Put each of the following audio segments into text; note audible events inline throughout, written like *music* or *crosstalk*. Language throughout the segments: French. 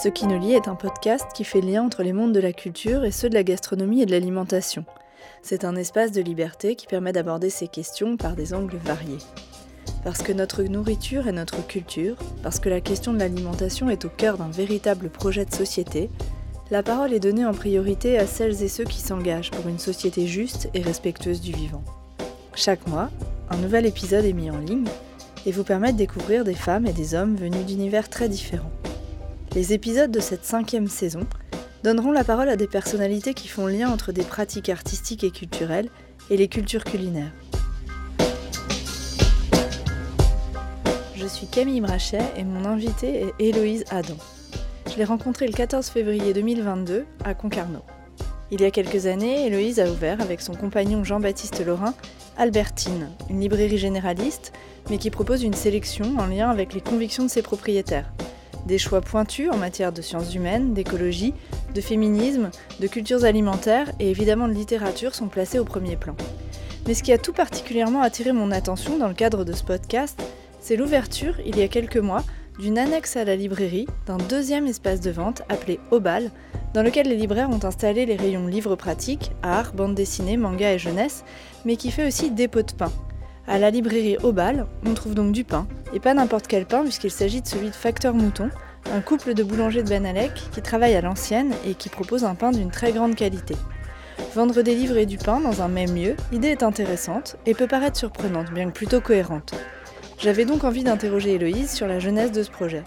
Ce qui nous lie est un podcast qui fait lien entre les mondes de la culture et ceux de la gastronomie et de l'alimentation. C'est un espace de liberté qui permet d'aborder ces questions par des angles variés. Parce que notre nourriture est notre culture, parce que la question de l'alimentation est au cœur d'un véritable projet de société, la parole est donnée en priorité à celles et ceux qui s'engagent pour une société juste et respectueuse du vivant. Chaque mois, un nouvel épisode est mis en ligne et vous permet de découvrir des femmes et des hommes venus d'univers très différents. Les épisodes de cette cinquième saison donneront la parole à des personnalités qui font lien entre des pratiques artistiques et culturelles et les cultures culinaires. Je suis Camille Brachet et mon invitée est Héloïse Adam. Je l'ai rencontrée le 14 février 2022 à Concarneau. Il y a quelques années, Héloïse a ouvert avec son compagnon Jean-Baptiste Laurin Albertine, une librairie généraliste, mais qui propose une sélection en lien avec les convictions de ses propriétaires. Des choix pointus en matière de sciences humaines, d'écologie, de féminisme, de cultures alimentaires et évidemment de littérature sont placés au premier plan. Mais ce qui a tout particulièrement attiré mon attention dans le cadre de ce podcast, c'est l'ouverture, il y a quelques mois, d'une annexe à la librairie d'un deuxième espace de vente appelé Obal, dans lequel les libraires ont installé les rayons livres pratiques, art, bande dessinée, manga et jeunesse, mais qui fait aussi dépôt de pain. À la librairie Obal, on trouve donc du pain, et pas n'importe quel pain puisqu'il s'agit de celui de Facteur Mouton, un couple de boulangers de Benalec qui travaille à l'ancienne et qui propose un pain d'une très grande qualité. Vendre des livres et du pain dans un même lieu, l'idée est intéressante et peut paraître surprenante, bien que plutôt cohérente. J'avais donc envie d'interroger Héloïse sur la jeunesse de ce projet.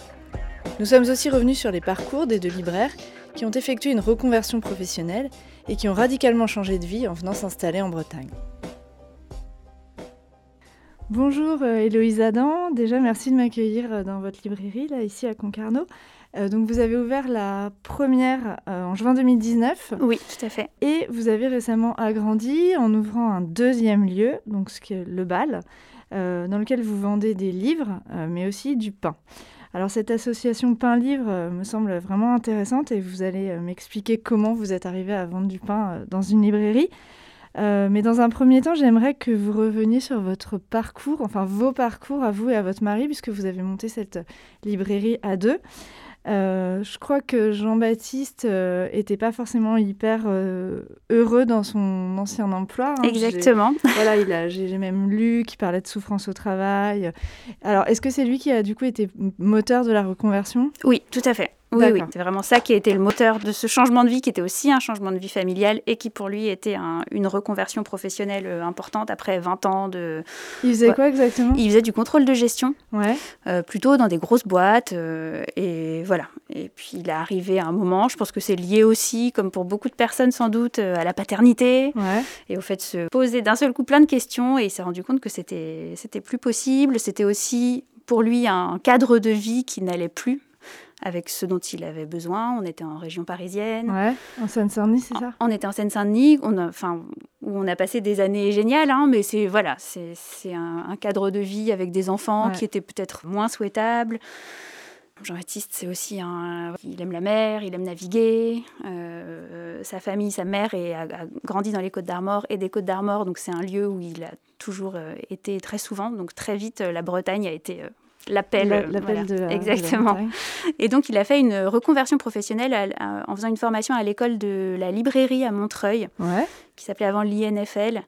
Nous sommes aussi revenus sur les parcours des deux libraires qui ont effectué une reconversion professionnelle et qui ont radicalement changé de vie en venant s'installer en Bretagne. Bonjour euh, Héloïse Adam, déjà merci de m'accueillir euh, dans votre librairie, là ici à Concarneau. Euh, donc vous avez ouvert la première en juin 2019. Oui, tout à fait. Et vous avez récemment agrandi en ouvrant un deuxième lieu, donc ce qui est le bal, dans lequel vous vendez des livres, mais aussi du pain. Alors cette association pain-livre me semble vraiment intéressante et vous allez m'expliquer comment vous êtes arrivé à vendre du pain dans une librairie. Euh, mais dans un premier temps, j'aimerais que vous reveniez sur votre parcours, enfin vos parcours à vous et à votre mari, puisque vous avez monté cette librairie à deux. Euh, je crois que Jean-Baptiste n'était euh, pas forcément hyper heureux dans son ancien emploi. Hein. Exactement. *laughs* Voilà, il a, j'ai même lu qu'il parlait de souffrance au travail. Alors, est-ce que c'est lui qui a du coup été moteur de la reconversion? Oui, tout à fait. Oui, oui. c'est vraiment ça qui a été le moteur de ce changement de vie, qui était aussi un changement de vie familial et qui pour lui était une reconversion professionnelle euh, importante après 20 ans de... Il faisait quoi exactement? Il faisait du contrôle de gestion, ouais. Euh, plutôt dans des grosses boîtes. Euh, et voilà. Et puis il est arrivé à un moment, je pense que c'est lié aussi, comme pour beaucoup de personnes sans doute, à la paternité ouais. et au fait de se poser d'un seul coup plein de questions. Et il s'est rendu compte que c'était plus possible. C'était aussi pour lui un cadre de vie qui n'allait plus avec ce dont il avait besoin. On était en région parisienne. Ouais, en Seine-Saint-Denis, c'est ça? On était en Seine-Saint-Denis, on a, enfin, où on a passé des années géniales, hein, mais c'est voilà, c'est un, un, cadre de vie avec des enfants qui était peut-être moins souhaitable. Jean-Baptiste, c'est aussi un. Il aime la mer, il aime naviguer. Euh, sa famille, sa mère, est, a, grandi dans les Côtes d'Armor et des Côtes d'Armor, donc c'est un lieu où il a toujours euh, été très souvent. Donc très vite, la Bretagne a été euh, l'appel. L'appel de Exactement. et donc, il a fait une reconversion professionnelle en faisant une formation à l'école de la librairie à Montreuil, qui s'appelait avant l'INFL.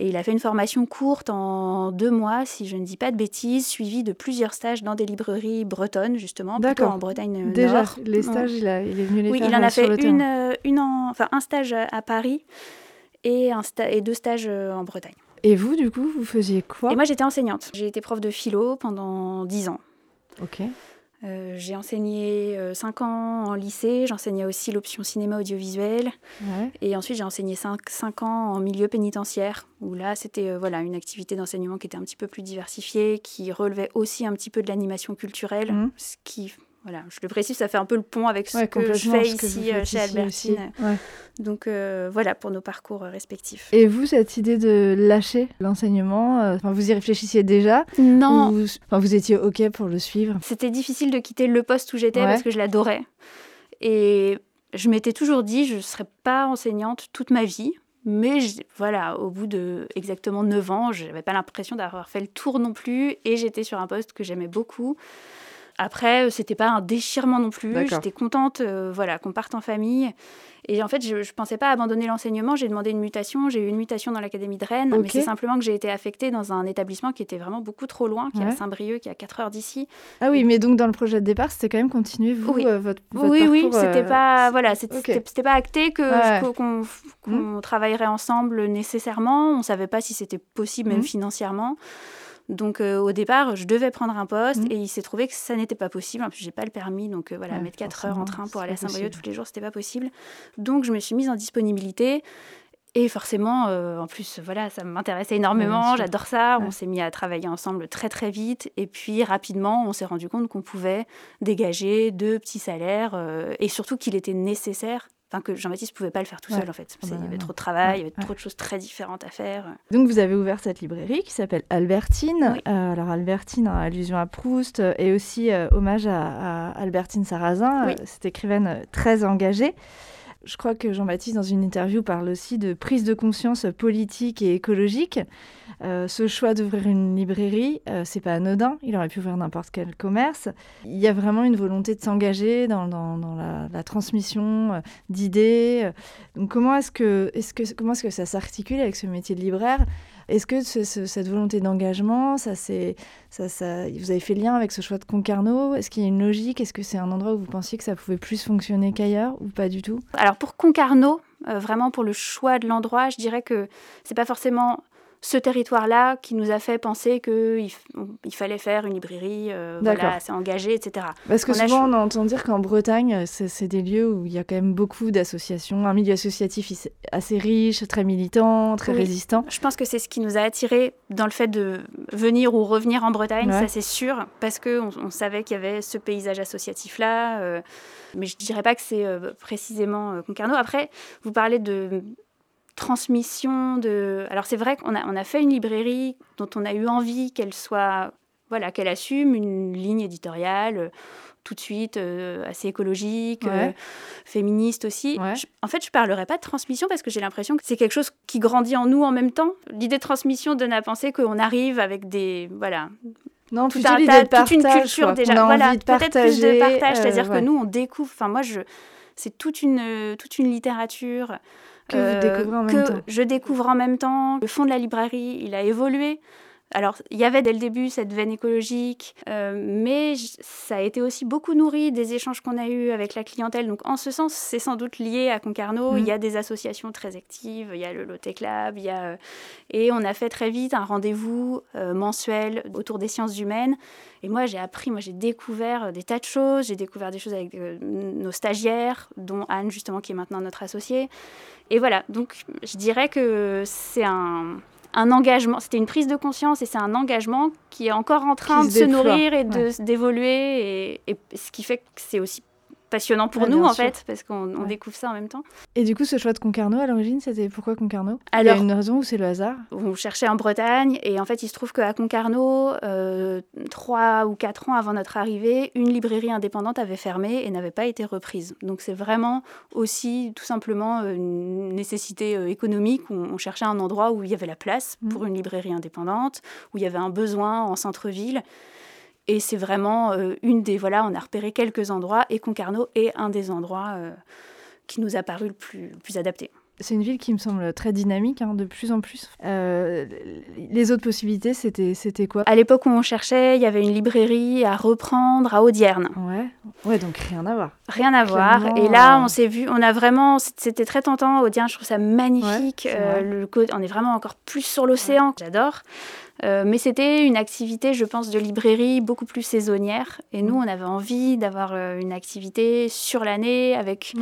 Et il a fait une formation courte en deux mois, si je ne dis pas de bêtises, suivie de plusieurs stages dans des librairies bretonnes, justement, plutôt en Bretagne Déjà, Nord. les stages, il, a, il, est venu les oui, faire il en a fait une, euh, une enfin, un stage à Paris et, un et deux stages euh, en Bretagne. Et vous, du coup, vous faisiez quoi Et moi, j'étais enseignante. J'ai été prof de philo pendant 10 ans. Ok. Euh, j'ai enseigné 5 euh, ans en lycée, j'enseignais aussi l'option cinéma audiovisuel. Ouais. Et ensuite, j'ai enseigné 5, ans en milieu pénitentiaire, où là, c'était euh, voilà, une activité d'enseignement qui était un petit peu plus diversifiée, qui relevait aussi un petit peu de l'animation culturelle, Mmh. ce qui voilà, je le précise, ça fait un peu le pont avec ce Ouais, que je fais ici euh, chez Albertine. Ouais. Donc euh, voilà pour nos parcours euh, respectifs. Et vous, cette idée de lâcher l'enseignement, euh, vous y réfléchissiez déjà Non, ou, vous étiez OK pour le suivre? C'était difficile de quitter le poste où j'étais Ouais. parce que je l'adorais. Et je m'étais toujours dit, je ne serai pas enseignante toute ma vie. Mais je- voilà, au bout de exactement 9 ans, je n'avais pas l'impression d'avoir fait le tour non plus. Et j'étais sur un poste que j'aimais beaucoup. Après, c'était pas un déchirement non plus. J'étais contente, voilà, qu'on parte en famille. Et en fait, je ne pensais pas abandonner l'enseignement. J'ai demandé une mutation. J'ai eu une mutation dans l'Académie de Rennes. Mais c'est simplement que j'ai été affectée dans un établissement qui était vraiment beaucoup trop loin, qui est à Saint-Brieuc, qui est à 4 heures d'ici. Ah oui, mais donc dans le projet de départ, c'était quand même continuer, vous, oui. Euh, votre, votre, Oui, oui, c'était euh, pas, voilà, c'était pas acté que, qu'on, mmh. travaillerait ensemble nécessairement. On ne savait pas si c'était possible, même mmh. financièrement. Donc euh, au départ, je devais prendre un poste mmh. et il s'est trouvé que ça n'était pas possible. En plus, j'ai pas le permis, donc euh, voilà, mettre 4 heures en train pour aller à Saint-Brieuc tous les jours, c'était pas possible. Donc je me suis mise en disponibilité. Et forcément, euh, en plus, voilà, ça m'intéressait énormément, j'adore ça. On s'est mis à travailler ensemble très très vite. Et puis rapidement, on s'est rendu compte qu'on pouvait dégager deux petits salaires et surtout qu'il était nécessaire que Jean-Baptiste ne pouvait pas le faire tout seul en fait. Ah il y bah avait trop de travail, il y avait trop de choses très différentes à faire. Donc vous avez ouvert cette librairie qui s'appelle Albertine. Euh, alors Albertine, allusion à Proust euh, et aussi euh, hommage à, Albertine Sarrazin, cette écrivaine très engagée. Je crois que Jean-Baptiste, dans une interview, parle aussi de prise de conscience politique et écologique. Euh, ce choix d'ouvrir une librairie, euh, c'est pas anodin. Il aurait pu ouvrir n'importe quel commerce. Il y a vraiment une volonté de s'engager dans, la, transmission euh, d'idées. Donc comment est que, comment est-ce que ça s'articule avec ce métier de libraire? Est-ce que cette volonté d'engagement, ça, ça, ça, vous avez fait lien avec ce choix de Concarneau? Est-ce qu'il y a une logique? Est-ce que c'est un endroit où vous pensiez que ça pouvait plus fonctionner qu'ailleurs ou pas du tout? Alors pour Concarneau, euh, vraiment pour le choix de l'endroit, je dirais que c'est pas forcément ce territoire-là qui nous a fait penser qu'il il fallait faire une librairie euh, voilà, assez engagée, etc. Parce que souvent, on entend dire qu'en Bretagne, c'est des lieux où il y a quand même beaucoup d'associations, un milieu associatif assez riche, très militant, très résistant. Je pense que c'est ce qui nous a attirés dans le fait de venir ou revenir en Bretagne, ça c'est sûr, parce qu'on on savait qu'il y avait ce paysage associatif-là. Euh, mais je ne dirais pas que c'est euh, précisément Concarneau. Après, vous parlez de transmission de. Alors c'est vrai qu'on a, on a fait une librairie dont on a eu envie qu'elle soit, voilà, qu'elle assume une ligne éditoriale euh, tout de suite euh, assez écologique, euh, féministe aussi. en fait, je parlerai pas de transmission parce que j'ai l'impression que c'est quelque chose qui grandit en nous en même temps. L'idée de transmission donne à penser qu'on arrive avec des voilà. Non, tout un tas, toute une culture déjà. Voilà, peut-être plus de partage, c'est-à-dire que nous on découvre. Enfin, moi, je, c'est toute une toute une littérature que euh, je découvre en même temps. Le fond de la librairie, il a évolué. Alors, il y avait dès le début cette veine écologique, euh, mais ça a été aussi beaucoup nourri des échanges qu'on a eus avec la clientèle. Donc, en ce sens, c'est sans doute lié à Concarneau. Mm. Il y a des associations très actives, il y a le Lotte Club, il y a... Euh, et on a fait très vite un rendez-vous mensuel autour des sciences humaines. Et moi, j'ai appris, moi, j'ai découvert des tas de choses. J'ai découvert des choses avec nos stagiaires, dont Anne, justement, qui est maintenant notre associée. Et voilà, donc je dirais que c'est un, un engagement, c'était une prise de conscience et c'est un engagement qui est encore en train de se, nourrir et d'évoluer. et, ce qui fait que c'est aussi passionnant pour nous, en fait, parce qu'on découvre ça en même temps. Et du coup, ce choix de Concarneau, à l'origine, c'était pourquoi Concarneau? Alors, Il y a une raison ou c'est le hasard? On cherchait en Bretagne, et en fait, il se trouve qu'à Concarneau, euh, trois ou quatre ans avant notre arrivée, une librairie indépendante avait fermé et n'avait pas été reprise. Donc, c'est vraiment aussi, tout simplement, une nécessité euh, économique. On, cherchait un endroit où il y avait la place mmh. pour une librairie indépendante, où il y avait un besoin en centre-ville. Et c'est vraiment euh, une des. Voilà, on a repéré quelques endroits et Concarneau est un des endroits euh, qui nous a paru le plus, le plus adapté. C'est une ville qui me semble très dynamique, hein, de plus en plus. Euh, les autres possibilités, c'était, c'était quoi? À l'époque où on cherchait, il y avait une librairie à reprendre à Audierne. Ouais, ouais donc rien à voir. Rien à voir. Et là, on s'est vu, on a vraiment, c'était très tentant. Audierne, je trouve ça magnifique. le, on est vraiment encore plus sur l'océan. J'adore. Euh, mais c'était une activité, je pense, de librairie beaucoup plus saisonnière. Et nous, on avait envie d'avoir euh, une activité sur l'année avec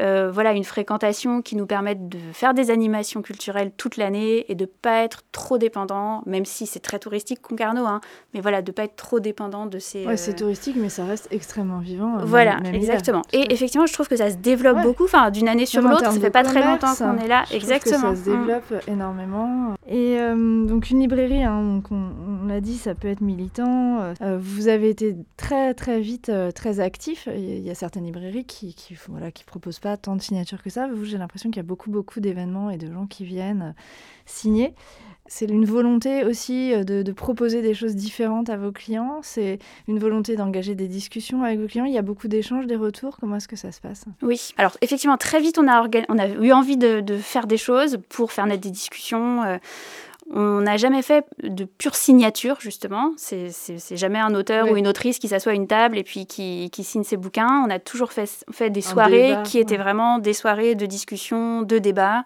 euh, voilà, une fréquentation qui nous permette de faire des animations culturelles toute l'année et de ne pas être trop dépendant, même si c'est très touristique, Concarneau, hein, mais voilà, de ne pas être trop dépendant de ces... Ouais, c'est touristique, mais ça reste extrêmement vivant. voilà, exactement. Et effectivement, je trouve que ça se développe beaucoup, enfin, d'une année sur l'autre, ça fait pas très longtemps qu'on est là. exactement. ça se développe mm. énormément. Et donc, une librairie, Hein, on, l'a dit, ça peut être militant. Euh, vous avez été très très vite euh, très actif. Il y a certaines librairies qui, qui proposent pas tant de signatures que ça. Vous, j'ai l'impression qu'il y a beaucoup beaucoup d'événements et de gens qui viennent euh, signer. c'est une volonté aussi euh, de, proposer des choses différentes à vos clients. C'est une volonté d'engager des discussions avec vos clients. Il y a beaucoup d'échanges, des retours. Comment est-ce que ça se passe? Oui, alors effectivement, très vite, on a, eu envie de, faire des choses pour faire naître des discussions. Euh, on n'a jamais fait de pure signature, justement. C'est jamais un auteur ou une autrice qui s'assoit à une table et puis qui, signe ses bouquins. On a toujours fait, fait des soirées qui étaient vraiment des soirées de discussion, de débat.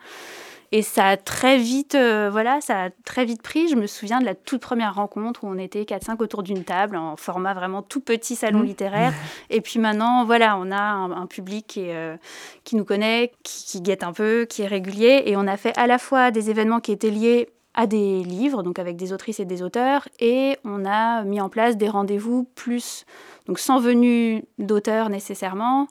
Et ça a très vite, euh, voilà, ça a très vite pris. Je me souviens de la toute première rencontre où on était 4-5 autour d'une table en format vraiment tout petit salon mmh. littéraire. *laughs* Et puis maintenant, voilà, on a un, public qui, euh, qui, nous connaît, qui, qui guette un peu, qui est régulier. Et on a fait à la fois des événements qui étaient liés à des livres, donc avec des autrices et des auteurs, et on a mis en place des rendez-vous plus, donc sans venue d'auteurs nécessairement,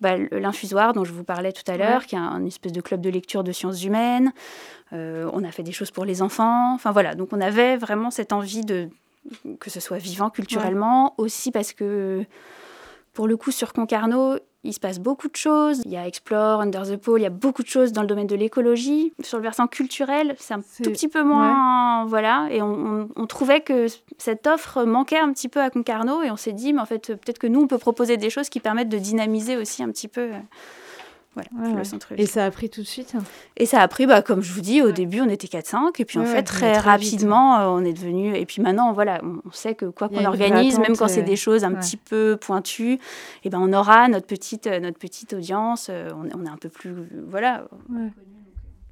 bah, l'infusoire dont je vous parlais tout à l'heure, qui est un, une espèce de club de lecture de sciences humaines. Euh, on a fait des choses pour les enfants. Enfin voilà, donc on avait vraiment cette envie de que ce soit vivant culturellement, aussi parce que pour le coup sur Concarneau, il se passe beaucoup de choses. Il y a Explore, Under the Pole, il y a beaucoup de choses dans le domaine de l'écologie. Sur le versant culturel, c'est un tout petit peu moins. Voilà. Et on, trouvait que cette offre manquait un petit peu à Concarneau. Et on s'est dit, mais en fait, peut-être que nous, on peut proposer des choses qui permettent de dynamiser aussi un petit peu. Euh, et ça a pris tout de suite Et ça a pris, bah, comme je vous dis, au début, on était 4-5. Et puis, en fait, très, rapidement, euh, on est devenu. Et puis maintenant, voilà, on sait que quoi qu'on organise, même quand c'est des choses un petit peu pointues, eh ben, on aura notre petite, euh, notre petite audience. Euh, on, on est un peu plus. Voilà.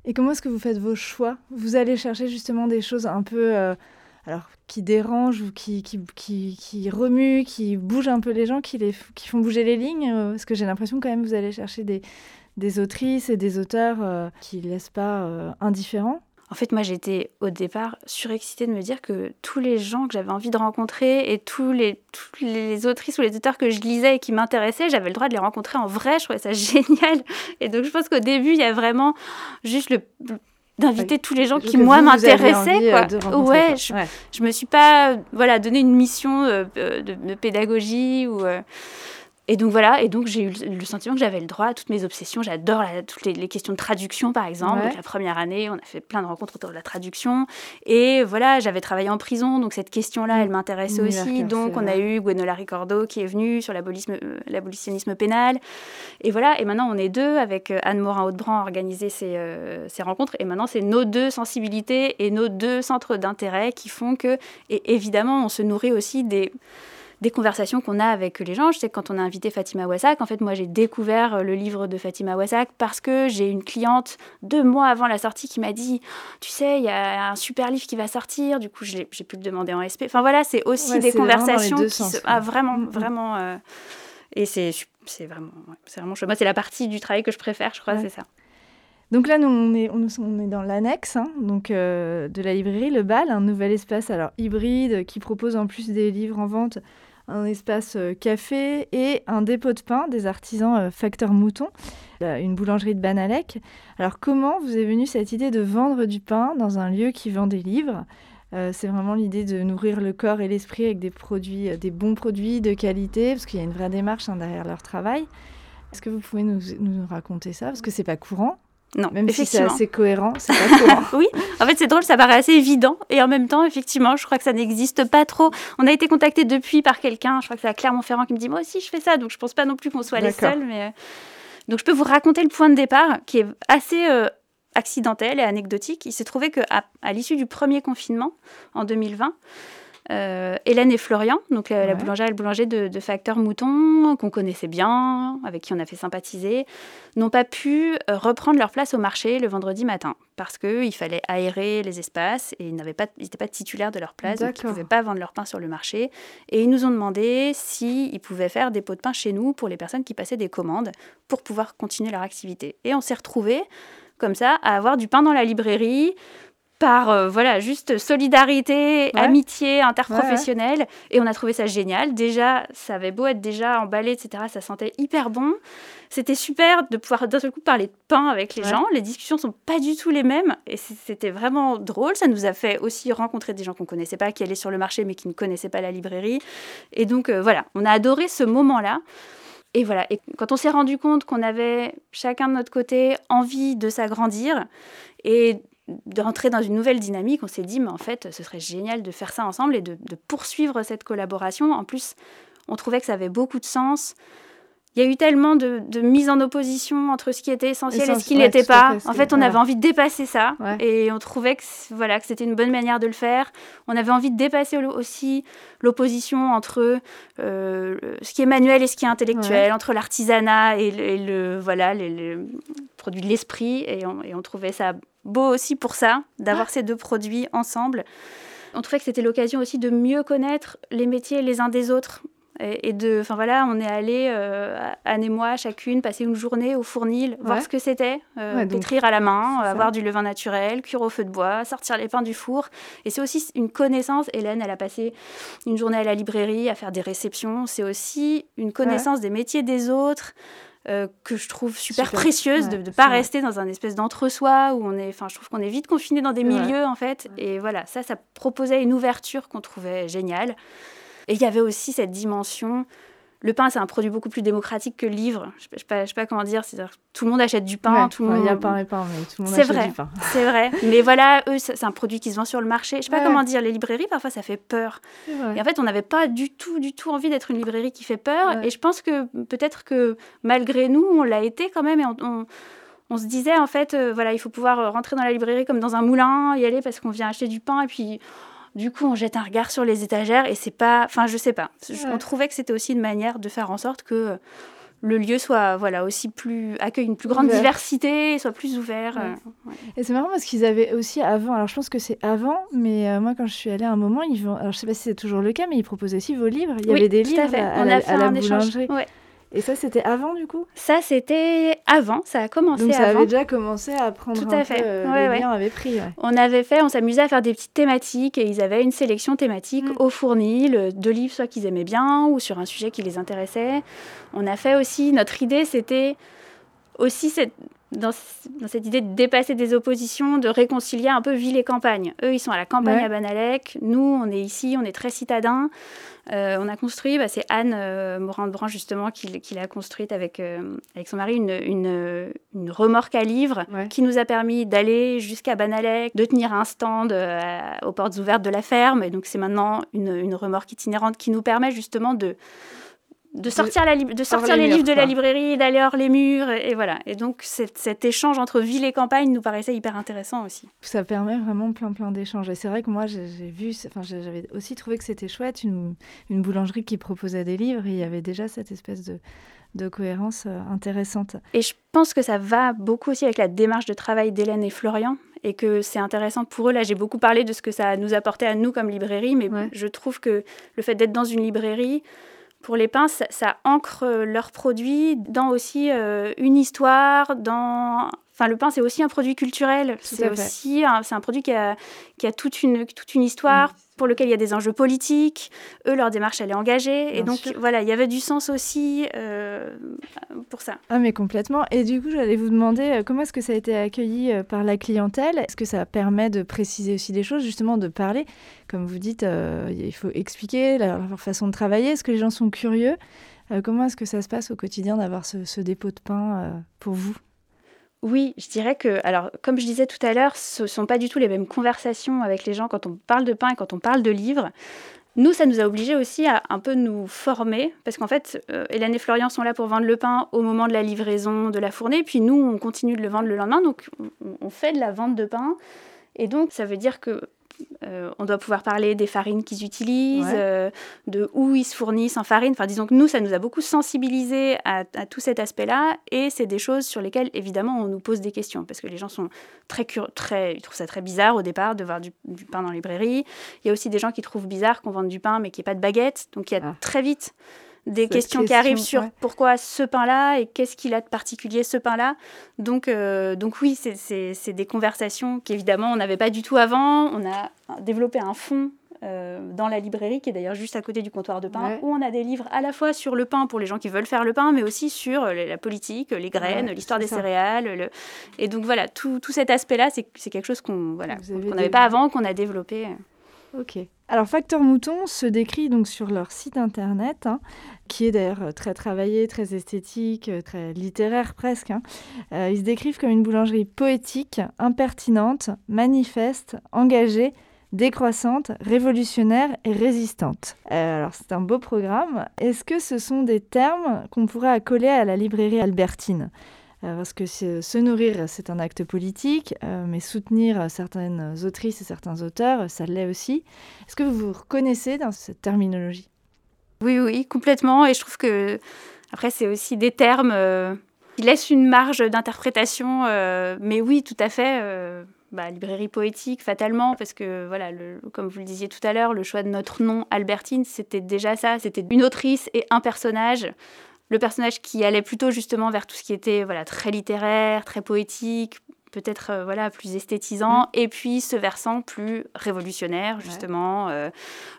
Et comment est-ce que vous faites vos choix? Vous allez chercher justement des choses un peu. Alors, qui dérangent ou qui, qui, qui, qui, remuent, qui bougent un peu les gens, qui, les, qui font bouger les lignes Parce que j'ai l'impression quand même vous allez chercher des, des autrices et des auteurs euh, qui ne laissent pas euh, indifférents en fait, moi, j'étais au départ surexcitée de me dire que tous les gens que j'avais envie de rencontrer et tous les, tous les autrices ou les auteurs que je lisais et qui m'intéressaient, j'avais le droit de les rencontrer en vrai. Je trouvais ça *laughs* génial. Et donc, je pense qu'au début, il y a vraiment juste le, d'inviter tous les gens qui moi m'intéressaient euh. Ouais, je, ouais, je, me suis pas voilà donné une mission de, de, pédagogie ou et donc voilà, et donc j'ai eu le sentiment que j'avais le droit à toutes mes obsessions. J'adore toutes les, questions de traduction, par exemple. Donc la première année, on a fait plein de rencontres autour de la traduction. Et voilà, j'avais travaillé en prison, donc cette question-là, elle m'intéressait aussi. Donc on a eu Gwenola Ricordo qui est venue sur euh, l'abolitionnisme pénal. Et voilà, et maintenant on est deux avec euh, Anne Morin-Hautebran à organiser ces, euh, ces rencontres. Et maintenant, c'est nos deux sensibilités et nos deux centres d'intérêt qui font que, et évidemment, on se nourrit aussi des des conversations qu'on a avec les gens. Je sais que quand on a invité Fatima Wassak, en fait, moi, j'ai découvert euh, le livre de Fatima Wassak parce que j'ai une cliente deux mois avant la sortie qui m'a dit Tu sais, il y a un super livre qui va sortir. Du coup, j'ai pu le demander en SP. Enfin, voilà, c'est aussi des conversations qui se... ah, vraiment, vraiment. Euh, et c'est vraiment, c'est vraiment chouette. Moi, c'est la partie du travail que je préfère, je crois, c'est ça. Donc là, nous, on est, on, est dans l'annexe hein, donc euh, de la librairie, le bal, un nouvel espace alors hybride qui propose en plus des livres en vente un espace euh, café et un dépôt de pain des artisans euh, Facteur Mouton, une boulangerie de Banalec. Alors comment vous est venue cette idée de vendre du pain dans un lieu qui vend des livres? Euh, c'est vraiment l'idée de nourrir le corps et l'esprit avec des produits, des bons produits de qualité, parce qu'il y a une vraie démarche hein, derrière leur travail. Est-ce que vous pouvez nous, nous raconter ça? Parce que c'est pas courant. Non, même si c'est assez cohérent, c'est pas courant. *laughs* oui, en fait c'est drôle, ça paraît assez évident et en même temps, effectivement, je crois que ça n'existe pas trop. On a été contacté depuis par quelqu'un, je crois que c'est à Clermont-Ferrand qui me dit moi aussi je fais ça, donc je pense pas non plus qu'on soit les seuls. Mais euh, donc je peux vous raconter le point de départ qui est assez euh, accidentel et anecdotique. Il s'est trouvé que à l'issue du premier confinement en 2020. Euh, Hélène et Florian, donc la, boulangère et le boulanger de, de Facteur Mouton, qu'on connaissait bien, avec qui on a fait sympathiser, n'ont pas pu euh, reprendre leur place au marché le vendredi matin parce qu'il fallait aérer les espaces et ils n'étaient pas, pas titulaires de leur place, donc ils ne pouvaient pas vendre leur pain sur le marché. Et ils nous ont demandé s'ils pouvaient faire des pots de pain chez nous pour les personnes qui passaient des commandes pour pouvoir continuer leur activité. Et on s'est retrouvés comme ça à avoir du pain dans la librairie par euh, voilà juste solidarité, amitié interprofessionnelle et on a trouvé ça génial. Déjà, ça avait beau être déjà emballé, etc. Ça sentait hyper bon. C'était super de pouvoir d'un seul coup parler de pain avec les gens. Les discussions sont pas du tout les mêmes et c'était vraiment drôle. Ça nous a fait aussi rencontrer des gens qu'on connaissait pas, qui allaient sur le marché mais qui ne connaissaient pas la librairie. Et donc euh, voilà, on a adoré ce moment-là. Et voilà, et quand on s'est rendu compte qu'on avait chacun de notre côté envie de s'agrandir et de rentrer dans une nouvelle dynamique, on s'est dit, mais en fait, ce serait génial de faire ça ensemble et de, de poursuivre cette collaboration. En plus, on trouvait que ça avait beaucoup de sens il y a eu tellement de, de mise en opposition entre ce qui était essentiel et ce qui n'était pas. en fait, on avait envie de dépasser ça et on trouvait que voilà que c'était une bonne manière de le faire. On avait envie de dépasser aussi l'opposition entre euh, ce qui est manuel et ce qui est intellectuel, entre l'artisanat et, le, voilà les, produits de l'esprit et on, et on, trouvait ça beau aussi pour ça d'avoir ces deux produits ensemble. On trouvait que c'était l'occasion aussi de mieux connaître les métiers les uns des autres et, de, enfin voilà, on est allé euh, Anne et moi chacune passer une journée au fournil, voir ce que c'était, euh, pétrir à la main, avoir du levain naturel, cuire au feu de bois, sortir les pains du four. Et c'est aussi une connaissance. Hélène, elle a passé une journée à la librairie à faire des réceptions. C'est aussi une connaissance des métiers des autres. Euh, que je trouve super, précieuse de ne pas rester dans un espèce d'entre-soi où on est, enfin, je trouve qu'on est vite confiné dans des milieux en fait. Et voilà, ça, ça proposait une ouverture qu'on trouvait géniale. Et il y avait aussi cette dimension. Le pain, c'est un produit beaucoup plus démocratique que le livre. Je ne sais, pas, sais pas comment dire. C'est-à-dire tout le monde achète du pain. tout le monde... Il y a pain et pain, mais tout le monde achète vrai, du pain. *laughs* C'est vrai. Mais voilà, eux, c'est un produit qui se vend sur le marché. Je ne sais pas comment dire. Les librairies, parfois, ça fait peur. Et en fait, on n'avait pas du tout, du tout envie d'être une librairie qui fait peur. Et je pense que peut-être que malgré nous, on l'a été quand même. Et on, on se disait en fait, euh, voilà, il faut pouvoir rentrer dans la librairie comme dans un moulin, y aller parce qu'on vient acheter du pain et puis du coup, on jette un regard sur les étagères et c'est pas. Enfin, je sais pas. On trouvait que c'était aussi une manière de faire en sorte que le lieu soit voilà aussi plus accueille une plus grande diversité, soit plus ouvert. Euh, et c'est marrant parce qu'ils avaient aussi avant. Alors je pense que c'est avant, mais euh, moi quand je suis allée à un moment, ils vont. Alors je sais pas si c'est toujours le cas, mais ils proposaient aussi vos livres. Il y avait des livres à, la, à la boulangerie. Et ça, c'était avant, du coup? Ça, c'était avant. Ça a commencé Donc, ça avait déjà commencé à prendre Tout à un fait. peu... Euh, ouais, avait pris. On avait fait, on s'amusait à faire des petites thématiques et ils avaient une sélection thématique mm. au fournil de livres soit qu'ils aimaient bien ou sur un sujet qui les intéressait. On a fait aussi, notre idée, c'était aussi cette, dans, cette idée de dépasser des oppositions, de réconcilier un peu ville et campagne. Eux, ils sont à la campagne à Banalec. Nous, on est ici, on est très citadins. Euh, on a construit, bah, c'est Anne euh, Branche justement qui, l'a construite avec, euh, avec son mari, une, une, remorque à livres qui nous a permis d'aller jusqu'à Banalec, de tenir un stand aux portes ouvertes de la ferme. Et donc c'est maintenant une, une remorque itinérante qui nous permet justement de de sortir, la de sortir les, livres de la librairie, d'aller hors les murs, et, voilà. Et donc cet échange entre ville et campagne nous paraissait hyper intéressant aussi. Ça permet vraiment plein plein d'échanges. Et c'est vrai que moi j'ai vu, enfin j'avais aussi trouvé que c'était chouette une, une, boulangerie qui proposait des livres. Et il y avait déjà cette espèce de, de cohérence euh, intéressante. Et je pense que ça va beaucoup aussi avec la démarche de travail d'Hélène et Florian et que c'est intéressant pour eux. Là, j'ai beaucoup parlé de ce que ça nous apportait à nous comme librairie, mais je trouve que le fait d'être dans une librairie, pour les pins, ça, ancre leurs produits dans aussi euh, une histoire, dans... Enfin, le pain, c'est aussi un produit culturel. C'est aussi un, un produit qui a, qui a toute, une, toute une histoire, pour lequel il y a des enjeux politiques. Eux, leur démarche, elle est engagée. et donc, voilà, il y avait du sens aussi euh, pour ça. Ah, mais complètement. Et du coup, j'allais vous demander euh, comment est-ce que ça a été accueilli par la clientèle? Est-ce que ça permet de préciser aussi des choses, justement, de parler? Comme vous dites, euh, il faut expliquer leur, façon de travailler. Est-ce que les gens sont curieux? Euh, Comment est-ce que ça se passe au quotidien d'avoir ce, dépôt de pain euh, pour vous? Oui, je dirais que, alors, comme je disais tout à l'heure, ce ne sont pas du tout les mêmes conversations avec les gens quand on parle de pain et quand on parle de livres. Nous, ça nous a obligés aussi à un peu nous former, parce qu'en fait, Hélène et Florian sont là pour vendre le pain au moment de la livraison de la fournée, puis nous, on continue de le vendre le lendemain, donc on fait de la vente de pain. Et donc, ça veut dire que euh, on doit pouvoir parler des farines qu'ils utilisent, euh, de où ils se fournissent en farine. Enfin, disons que nous, ça nous a beaucoup sensibilisés à, tout cet aspect-là. Et c'est des choses sur lesquelles, évidemment, on nous pose des questions. Parce que les gens sont très très, ils trouvent ça très bizarre au départ de voir du, pain dans les librairie. Il y a aussi des gens qui trouvent bizarre qu'on vende du pain, mais qu'il n'y ait pas de baguette. Donc, il y a ah. très vite des questions qui arrivent sur pourquoi ce pain-là et qu'est-ce qu'il a de particulier ce pain-là. Donc, euh, donc oui, c'est des conversations qu'évidemment on n'avait pas du tout avant. On a développé un fonds euh, dans la librairie qui est d'ailleurs juste à côté du comptoir de pain où on a des livres à la fois sur le pain pour les gens qui veulent faire le pain, mais aussi sur euh, la politique, les graines, l'histoire des céréales. Et donc voilà, tout, tout cet aspect-là, c'est quelque chose qu'on voilà, n'avait pas avant, qu'on a développé. Ok. Alors Facteur Mouton se décrit donc sur leur site internet, hein, qui est d'ailleurs euh, très travaillé, très esthétique, euh, très littéraire presque. Hein. Euh, ils se décrivent comme une boulangerie poétique, impertinente, manifeste, engagée, décroissante, révolutionnaire et résistante. alors c'est un beau programme. Est-ce que ce sont des termes qu'on pourrait accoler à la librairie Albertine? Parce que se nourrir, c'est un acte politique, euh, mais soutenir certaines autrices et certains auteurs, ça l'est aussi. Est-ce que vous vous reconnaissez dans cette terminologie? Oui, oui, complètement. Et je trouve que, après, c'est aussi des termes euh, qui laissent une marge d'interprétation. mais oui, tout à fait. Bah, librairie poétique, fatalement, parce que, voilà, comme vous le disiez tout à l'heure, le choix de notre nom, Albertine, c'était déjà ça. C'était une autrice et un personnage le personnage qui allait plutôt justement vers tout ce qui était voilà très littéraire, très poétique, peut-être euh, voilà plus esthétisant, mm. et puis ce versant plus révolutionnaire justement, euh,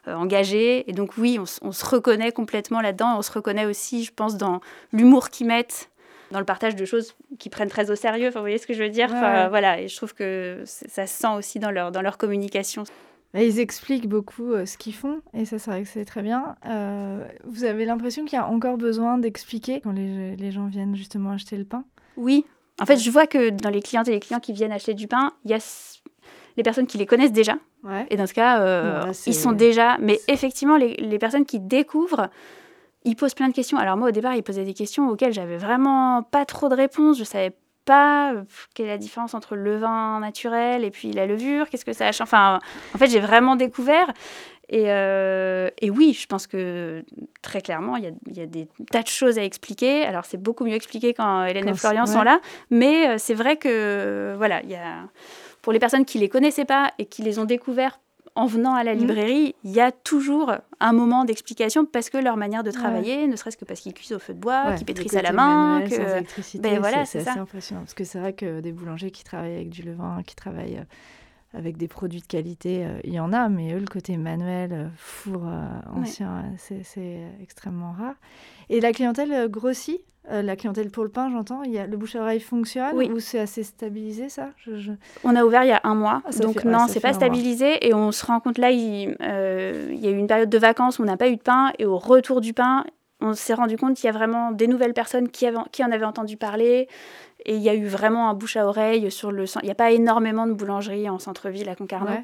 euh, engagé. Et donc oui, on, se reconnaît complètement là-dedans. On se reconnaît aussi, je pense, dans l'humour qu'ils mettent dans le partage de choses qu'ils prennent très au sérieux. Enfin, vous voyez ce que je veux dire? Voilà, et je trouve que ça se sent aussi dans leur, dans leur communication. Ils expliquent beaucoup euh, ce qu'ils font, et ça, c'est vrai que c'est très bien. Euh, vous avez l'impression qu'il y a encore besoin d'expliquer quand les, les, gens viennent justement acheter le pain? Oui. En fait, je vois que dans les clientes et les clients qui viennent acheter du pain, il y a les personnes qui les connaissent déjà. Et dans ce cas, euh, ils sont déjà. Mais effectivement, les, les, personnes qui découvrent, ils posent plein de questions. Alors moi, au départ, ils posaient des questions auxquelles j'avais vraiment pas trop de réponses. Je savais pas euh, quelle est la différence entre le vin naturel et puis la levure, qu'est-ce que ça a Enfin, en fait, j'ai vraiment découvert. Et, euh, et, oui, je pense que très clairement, il y, y, a des tas de choses à expliquer. Alors, c'est beaucoup mieux expliqué quand Hélène et Florian sont là. Mais euh, c'est vrai que, voilà, il y a, pour les personnes qui ne les connaissaient pas et qui les ont découverts en venant à la mmh. librairie, il y a toujours un moment d'explication parce que leur manière de travailler, ne serait-ce que parce qu'ils cuisent au feu de bois, qu'ils pétrissent à la main, que ben voilà, c'est assez impressionnant. Parce que c'est vrai que des boulangers qui travaillent avec du levain, qui travaillent euh, avec des produits de qualité, euh, il y en a, mais eux, le côté manuel, euh, four ancien, c'est extrêmement rare. Et la clientèle grossit euh, la clientèle pour le pain, j'entends. Il y a, le bouche à oreille fonctionne ou c'est assez stabilisé ça? On a ouvert il y a un mois, ah, donc non, c'est pas stabilisé. Et on se rend compte là, il, euh, il, y a eu une période de vacances où on n'a pas eu de pain et au retour du pain, on s'est rendu compte qu'il y a vraiment des nouvelles personnes qui, qui en avaient entendu parler, et il y a eu vraiment un bouche à oreille sur le Il n'y a pas énormément de boulangeries en centre-ville à Concarneau.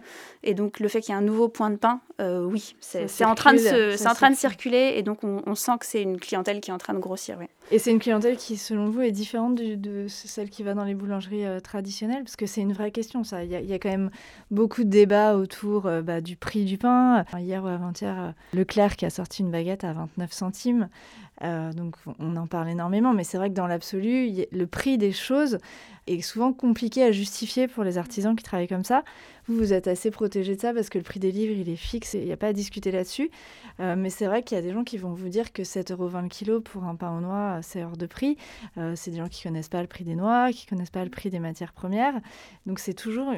Et donc, le fait qu'il y ait un nouveau point de pain, euh, oui, c'est en, train de, se, en train de circuler. Et donc, on, sent que c'est une clientèle qui est en train de grossir. Et c'est une clientèle qui, selon vous, est différente de celle qui va dans les boulangeries euh, traditionnelles? Parce que c'est une vraie question, ça. Il y, a, quand même beaucoup de débats autour euh, bah, du prix du pain. Hier ou avant-hier, Leclerc qui a sorti une baguette à 29 centimes. Euh, donc on en parle énormément, mais c'est vrai que dans l'absolu, le prix des choses est souvent compliqué à justifier pour les artisans qui travaillent comme ça. Vous, vous êtes assez protégé de ça parce que le prix des livres, il est fixe et il n'y a pas à discuter là-dessus. Euh, mais c'est vrai qu'il y a des gens qui vont vous dire que 7,20 euros pour un pain aux noix, c'est hors de prix. Euh, c'est des gens qui connaissent pas le prix des noix, qui connaissent pas le prix des matières premières. Donc c'est toujours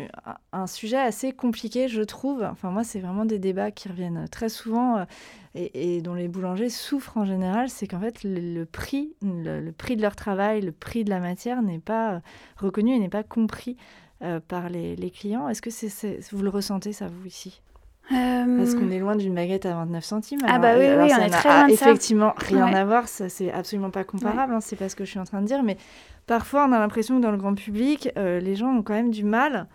un sujet assez compliqué, je trouve. Enfin moi, c'est vraiment des débats qui reviennent très souvent. Euh, et, dont les boulangers souffrent en général, c'est qu'en fait le, prix, le, prix de leur travail, le prix de la matière n'est pas reconnu et n'est pas compris euh, par les, clients. Est-ce que c'est, vous le ressentez ça vous ici? Parce qu'on est loin d'une baguette à 29 centimes. ah bah oui, oui on est très loin de Effectivement, rien à voir, ça c'est absolument pas comparable, hein, c'est pas ce que je suis en train de dire, mais parfois on a l'impression que dans le grand public, euh, les gens ont quand même du mal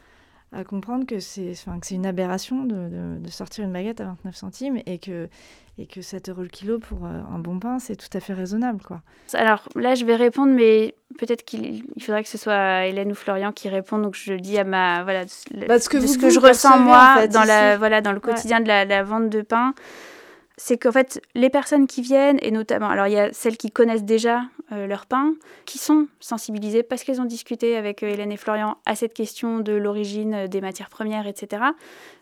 à comprendre que c'est enfin, une aberration de, de, sortir une baguette à 29 centimes et que, et que 7 euros le kilo pour euh, un bon pain, c'est tout à fait raisonnable. Quoi. Alors là, je vais répondre, mais peut-être qu'il faudrait que ce soit Hélène ou Florian qui répondent. Donc je le dis à ma. Voilà, bah, ce que, ce que je ressens moi dans, la, voilà, dans le quotidien de la, la, vente de pain c'est qu'en fait, les personnes qui viennent, et notamment, alors il y a celles qui connaissent déjà euh, leur pain, qui sont sensibilisées parce qu'elles ont discuté avec euh, Hélène et Florian à cette question de l'origine euh, des matières premières, etc.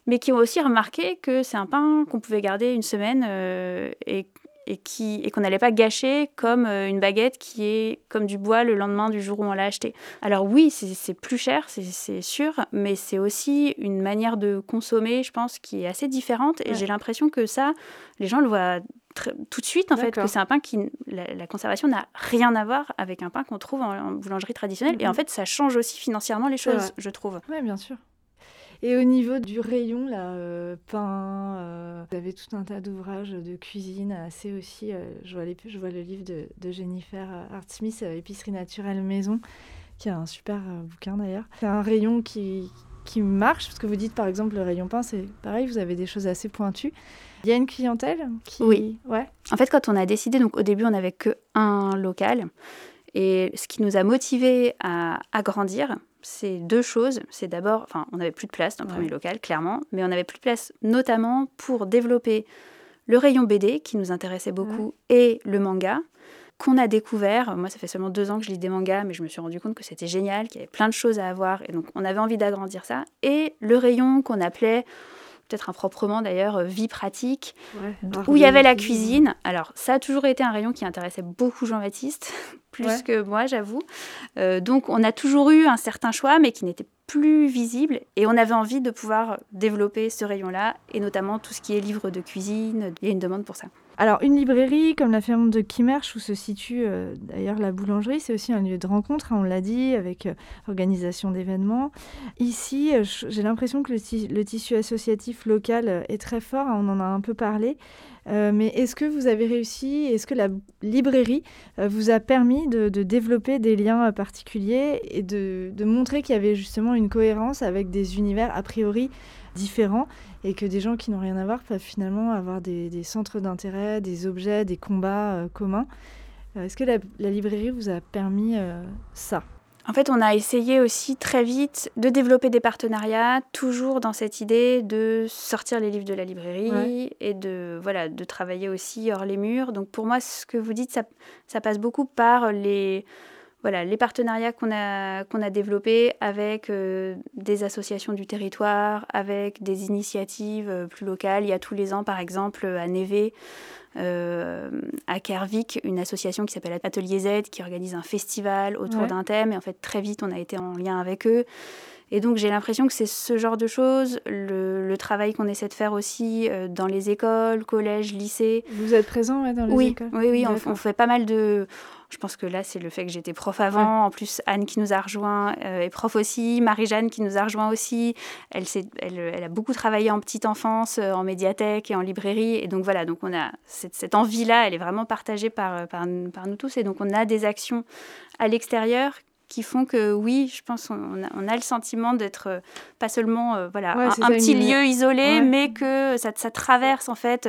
Mais qui ont aussi remarqué que c'est un pain qu'on pouvait garder une semaine et et qui et qu'on n'allait pas gâcher comme euh, une baguette qui est comme du bois le lendemain du jour où on l'a acheté. Alors oui, c'est plus cher, c'est sûr, mais c'est aussi une manière de consommer, je pense, qui est assez différente. Et j'ai l'impression que ça, les gens le voient tout de suite en fait que c'est un pain qui la, conservation n'a rien à voir avec un pain qu'on trouve en, boulangerie traditionnelle. Et en fait ça change aussi financièrement les choses je trouve. Oui bien sûr Et au niveau du rayon, là, euh, pain, euh, vous avez tout un tas d'ouvrages de cuisine assez aussi. Euh, je, vois les, je vois le livre de, de Jennifer Hart-Smith, Épicerie naturelle maison, qui a un super bouquin d'ailleurs. C'est un rayon qui, qui marche, parce que vous dites par exemple le rayon pain, c'est pareil, vous avez des choses assez pointues. Il y a une clientèle qui... Oui. Ouais. En fait, quand on a décidé, donc au début, on n'avait que un local. Et ce qui nous a motivés à agrandir, c'est deux choses. C'est d'abord, enfin, on n'avait plus de place dans le premier local, clairement, mais on n'avait plus de place notamment pour développer le rayon BD qui nous intéressait beaucoup et le manga qu'on a découvert. Moi, ça fait seulement deux ans que je lis des mangas, mais je me suis rendu compte que c'était génial, qu'il y avait plein de choses à avoir, et donc on avait envie d'agrandir ça. Et le rayon qu'on appelait peut-être improprement d'ailleurs, euh, vie pratique, où il y avait la cuisine. Alors, ça a toujours été un rayon qui intéressait beaucoup Jean-Baptiste, *laughs* plus que moi, j'avoue. Euh, donc, on a toujours eu un certain choix, mais qui n'était plus visible. Et on avait envie de pouvoir développer ce rayon-là, et notamment tout ce qui est livre de cuisine. Il y a une demande pour ça. Alors, une librairie comme la ferme de Kimmerch, où se situe euh, d'ailleurs la boulangerie, c'est aussi un lieu de rencontre, hein, on l'a dit, avec euh, organisation d'événements. Ici, euh, j'ai l'impression que le, tissu associatif local est très fort, hein, on en a un peu parlé. mais est-ce que vous avez réussi, est-ce que la librairie vous a permis de, développer des liens particuliers et de, de montrer qu'il y avait justement une cohérence avec des univers a priori différents? Et que des gens qui n'ont rien à voir peuvent finalement avoir des, centres d'intérêt, des objets, des combats euh, communs. Euh, est-ce que la, librairie vous a permis euh, ça? En fait, on a essayé aussi très vite de développer des partenariats, toujours dans cette idée de sortir les livres de la librairie et de, voilà, de travailler aussi hors les murs. Donc pour moi, ce que vous dites, ça, ça passe beaucoup par les, voilà, les partenariats qu'on a, qu'on a développés avec euh, des associations du territoire, avec des initiatives euh, plus locales. Il y a tous les ans, par exemple, à Névé, euh, à Kervik, une association qui s'appelle Atelier Z, qui organise un festival autour d'un thème. Et en fait, très vite, on a été en lien avec eux. Et donc j'ai l'impression que c'est ce genre de choses, le, travail qu'on essaie de faire aussi dans les écoles, collèges, lycées. Vous êtes présent dans les écoles Oui, oui, on, on, fait pas mal de... Je pense que là, c'est le fait que j'étais prof avant. En plus, Anne qui nous a rejoint euh, est prof aussi. Marie-Jeanne qui nous a rejoint aussi. Elle, elle, elle, a beaucoup travaillé en petite enfance, euh, en médiathèque et en librairie. Et donc voilà, donc on a cette, cette envie-là, elle est vraiment partagée par, par, par, nous tous. Et donc on a des actions à l'extérieur qui font que oui, je pense qu'on a, on a le sentiment d'être euh, pas seulement voilà un, petit lieu isolé, mais que ça, ça, traverse en fait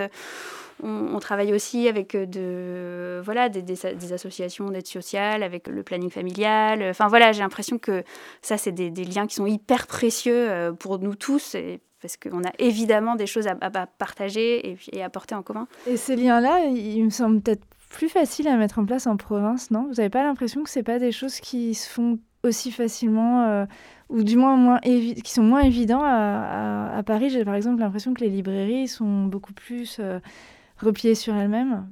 on, travaille aussi avec euh, de, voilà, des, associations d'aide sociale, avec le planning familial. Enfin voilà, j'ai l'impression que ça, c'est des, liens qui sont hyper précieux euh, pour nous tous. parce qu'on a évidemment des choses à, partager et, à porter en commun. Et ces liens-là, il me semble peut-être plus facile à mettre en place en province, non? Vous n'avez pas l'impression que ce pas des choses qui se font aussi facilement euh, ou du moins, moins qui sont moins évidents à, Paris? J'ai par exemple l'impression que les librairies sont beaucoup plus repliée sur elle-même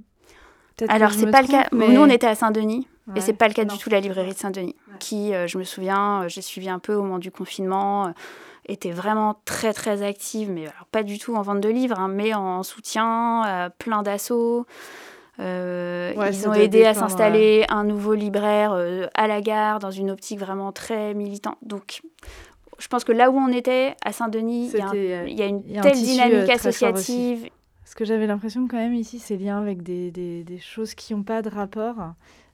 Alors, c'est pas le cas. Nous, on était à Saint-Denis. et c'est pas le cas du tout la librairie de Saint-Denis, qui, euh, je me souviens, euh, j'ai suivi un peu au moment du confinement, euh, était vraiment très très active, mais alors pas du tout en vente de livres, hein, mais en soutien, plein d'assauts. ils ont aidé à s'installer un nouveau libraire à la gare dans une optique vraiment très militante. Donc, je pense que là où on était, à Saint-Denis, il y, a une telle dynamique associative, parce que j'avais l'impression quand même ici, ces liens avec des, des, des choses qui n'ont pas de rapport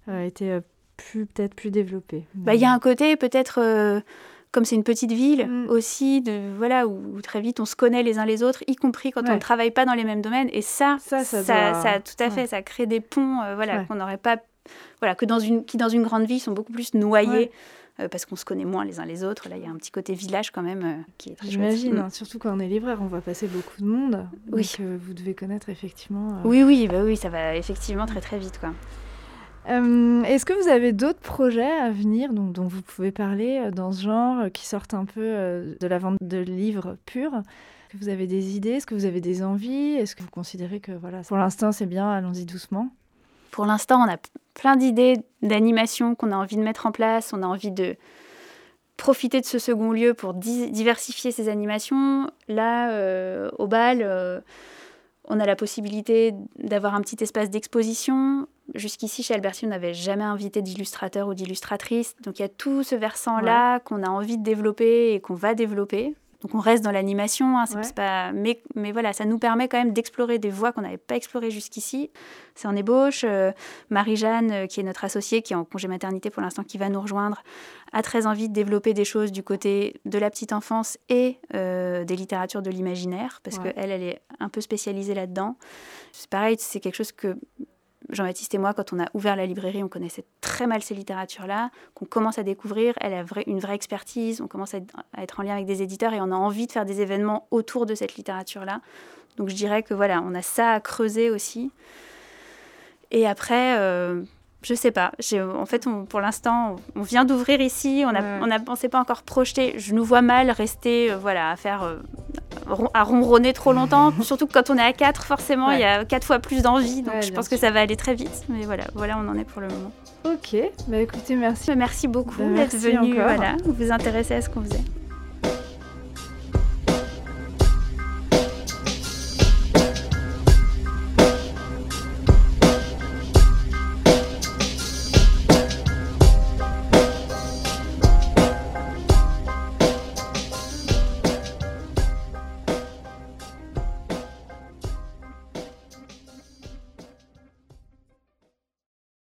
euh, étaient euh, plus, peut-être plus développés. Bah, il y a un côté peut-être... Euh, comme c'est une petite ville mm. aussi, de, voilà, où, très vite on se connaît les uns les autres, y compris quand on ne travaille pas dans les mêmes domaines. Et ça, ça, ça, ça, tout à fait, ça crée des ponts voilà, qu'on n'aurait pas, voilà, que dans une, qui dans une grande ville sont beaucoup plus noyés. Euh, parce qu'on se connaît moins les uns les autres. Là, il y a un petit côté village quand même euh, qui est très J'imagine, mm. hein, surtout quand on est libraire, on voit passer beaucoup de monde. Oui. Donc, euh, vous devez connaître effectivement. Oui, oui, bah oui, ça va effectivement très très vite. quoi. Est-ce que vous avez d'autres projets à venir dont, dont, vous pouvez parler dans ce genre qui sortent un peu de la vente de livres purs? Est-ce que vous avez des idées? Est-ce que vous avez des envies? Est-ce que vous considérez que voilà, pour l'instant c'est bien, allons-y doucement? Pour l'instant, on a plein d'idées d'animation qu'on a envie de mettre en place. On a envie de profiter de ce second lieu pour diversifier ces animations. Là, euh, au bal, euh, on a la possibilité d'avoir un petit espace d'exposition. Jusqu'ici, chez Alberti, on n'avait jamais invité d'illustrateur ou d'illustratrice. Donc il y a tout ce versant-là qu'on a envie de développer et qu'on va développer Donc on reste dans l'animation, hein, pas... mais, mais voilà, ça nous permet quand même d'explorer des voies qu'on n'avait pas explorées jusqu'ici. C'est en ébauche. Euh, Marie-Jeanne, euh, qui est notre associée, qui est en congé maternité pour l'instant, qui va nous rejoindre, a très envie de développer des choses du côté de la petite enfance et euh, des littératures de l'imaginaire, parce qu'elle, elle est un peu spécialisée là-dedans. C'est pareil, c'est quelque chose que Jean-Baptiste et moi, quand on a ouvert la librairie, on connaissait très mal ces littératures-là, qu'on commence à découvrir. Elle a une vraie expertise, on commence à être en lien avec des éditeurs et on a envie de faire des événements autour de cette littérature-là. Donc je dirais que voilà, on a ça à creuser aussi. Et après, euh, je sais pas. En fait, pour l'instant, on vient d'ouvrir ici, on ne s'est pas encore projeté. Je nous vois mal rester, euh, voilà, à faire euh, à ronronner trop longtemps. *laughs* Surtout que quand on est à 4, forcément, il y a 4 fois plus d'envie. Donc je pense que ça va aller très vite. Mais voilà, voilà, on en est pour le moment. Ok, bah écoutez, merci. Merci beaucoup bah, d'être venu voilà, vous intéresser à ce qu'on faisait.